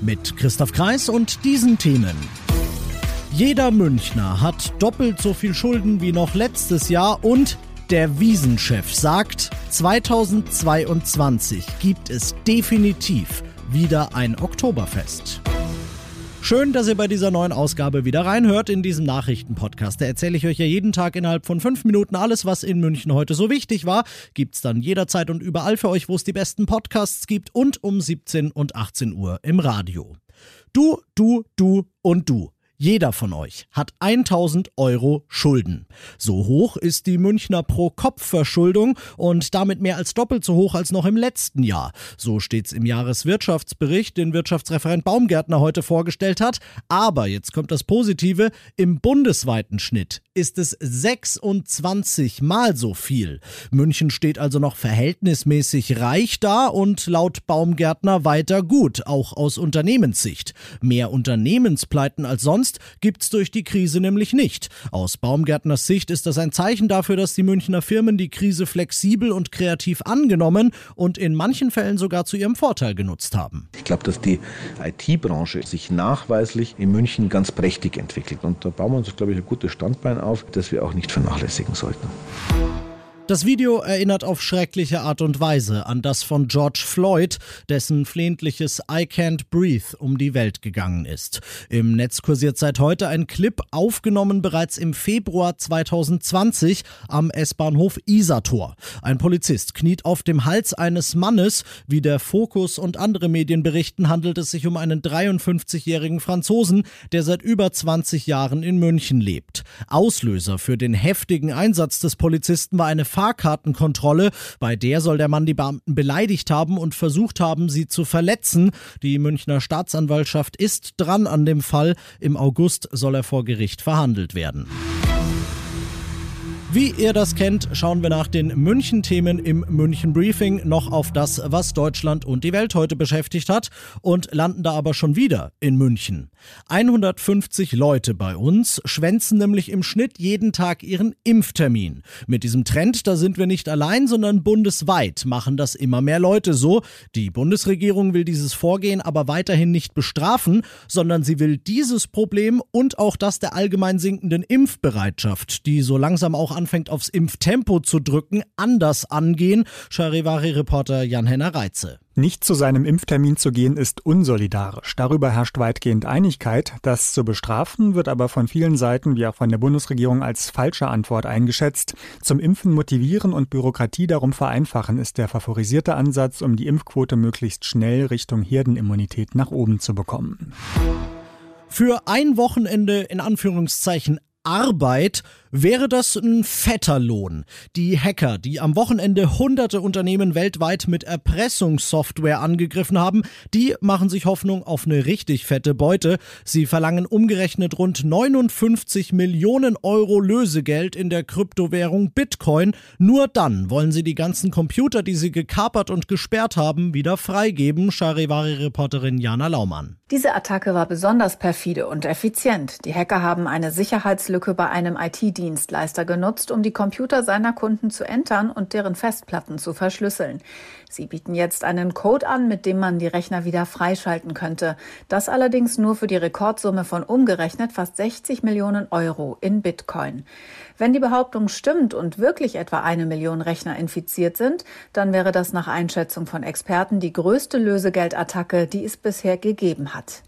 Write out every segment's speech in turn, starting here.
Mit Christoph Kreis und diesen Themen. Jeder Münchner hat doppelt so viel Schulden wie noch letztes Jahr und der Wiesenchef sagt, 2022 gibt es definitiv wieder ein Oktoberfest. Schön, dass ihr bei dieser neuen Ausgabe wieder reinhört in diesem Nachrichtenpodcast. Da erzähle ich euch ja jeden Tag innerhalb von fünf Minuten alles, was in München heute so wichtig war. Gibt's dann jederzeit und überall für euch, wo es die besten Podcasts gibt und um 17 und 18 Uhr im Radio. Du, du, du und du. Jeder von euch hat 1000 Euro Schulden. So hoch ist die Münchner Pro-Kopf-Verschuldung und damit mehr als doppelt so hoch als noch im letzten Jahr. So steht's im Jahreswirtschaftsbericht, den Wirtschaftsreferent Baumgärtner heute vorgestellt hat. Aber jetzt kommt das Positive, im bundesweiten Schnitt ist es 26 mal so viel. München steht also noch verhältnismäßig reich da und laut Baumgärtner weiter gut, auch aus Unternehmenssicht. Mehr Unternehmenspleiten als sonst Verlust gibt's durch die Krise nämlich nicht. Aus Baumgärtners Sicht ist das ein Zeichen dafür, dass die Münchner Firmen die Krise flexibel und kreativ angenommen und in manchen Fällen sogar zu ihrem Vorteil genutzt haben. Ich glaube, dass die IT-Branche sich nachweislich in München ganz prächtig entwickelt. Und da bauen wir uns, glaube ich, ein gutes Standbein auf, das wir auch nicht vernachlässigen sollten. Das Video erinnert auf schreckliche Art und Weise an das von George Floyd, dessen flehentliches I Can't Breathe um die Welt gegangen ist. Im Netz kursiert seit heute ein Clip, aufgenommen bereits im Februar 2020 am S-Bahnhof Isator. Ein Polizist kniet auf dem Hals eines Mannes. Wie der Fokus und andere Medien berichten, handelt es sich um einen 53-jährigen Franzosen, der seit über 20 Jahren in München lebt. Auslöser für den heftigen Einsatz des Polizisten war eine Fahrkartenkontrolle. Bei der soll der Mann die Beamten beleidigt haben und versucht haben, sie zu verletzen. Die Münchner Staatsanwaltschaft ist dran an dem Fall. Im August soll er vor Gericht verhandelt werden. Wie ihr das kennt, schauen wir nach den München-Themen im München Briefing noch auf das, was Deutschland und die Welt heute beschäftigt hat und landen da aber schon wieder in München. 150 Leute bei uns schwänzen nämlich im Schnitt jeden Tag ihren Impftermin. Mit diesem Trend, da sind wir nicht allein, sondern bundesweit machen das immer mehr Leute so. Die Bundesregierung will dieses Vorgehen aber weiterhin nicht bestrafen, sondern sie will dieses Problem und auch das der allgemein sinkenden Impfbereitschaft, die so langsam auch anfängt aufs Impftempo zu drücken, anders angehen. Charivari-Reporter Jan-Henner Reitze. Nicht zu seinem Impftermin zu gehen ist unsolidarisch. Darüber herrscht weitgehend Einigkeit. Das zu bestrafen wird aber von vielen Seiten, wie auch von der Bundesregierung, als falsche Antwort eingeschätzt. Zum Impfen motivieren und Bürokratie darum vereinfachen ist der favorisierte Ansatz, um die Impfquote möglichst schnell Richtung Herdenimmunität nach oben zu bekommen. Für ein Wochenende in Anführungszeichen Arbeit wäre das ein fetter Lohn. Die Hacker, die am Wochenende hunderte Unternehmen weltweit mit Erpressungssoftware angegriffen haben, die machen sich Hoffnung auf eine richtig fette Beute. Sie verlangen umgerechnet rund 59 Millionen Euro Lösegeld in der Kryptowährung Bitcoin. Nur dann wollen sie die ganzen Computer, die sie gekapert und gesperrt haben, wieder freigeben, Charivari-Reporterin Jana Laumann. Diese Attacke war besonders perfide und effizient. Die Hacker haben eine Sicherheitslücke bei einem IT IT-Dienstleister genutzt, um die Computer seiner Kunden zu entern und deren Festplatten zu verschlüsseln. Sie bieten jetzt einen Code an, mit dem man die Rechner wieder freischalten könnte. Das allerdings nur für die Rekordsumme von umgerechnet fast 60 Millionen Euro in Bitcoin. Wenn die Behauptung stimmt und wirklich etwa eine Million Rechner infiziert sind, dann wäre das nach Einschätzung von Experten die größte Lösegeldattacke, die es bisher gegeben hat.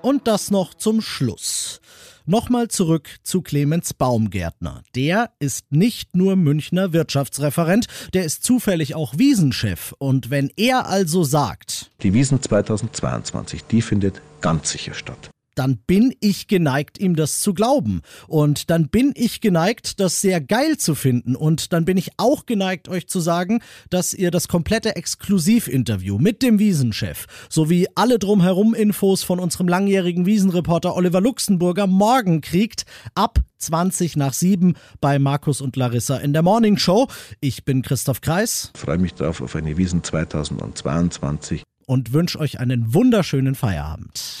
Und das noch zum Schluss. Nochmal zurück zu Clemens Baumgärtner. Der ist nicht nur Münchner Wirtschaftsreferent, der ist zufällig auch Wiesenchef. Und wenn er also sagt, die Wiesen 2022, die findet ganz sicher statt. Dann bin ich geneigt, ihm das zu glauben. Und dann bin ich geneigt, das sehr geil zu finden. Und dann bin ich auch geneigt, euch zu sagen, dass ihr das komplette Exklusivinterview mit dem Wiesenchef sowie alle drumherum Infos von unserem langjährigen Wiesenreporter Oliver Luxemburger morgen kriegt, ab 20 nach 7 bei Markus und Larissa in der Morning Show. Ich bin Christoph Kreis. Ich freue mich drauf auf eine Wiesen 2022 und wünsche euch einen wunderschönen Feierabend.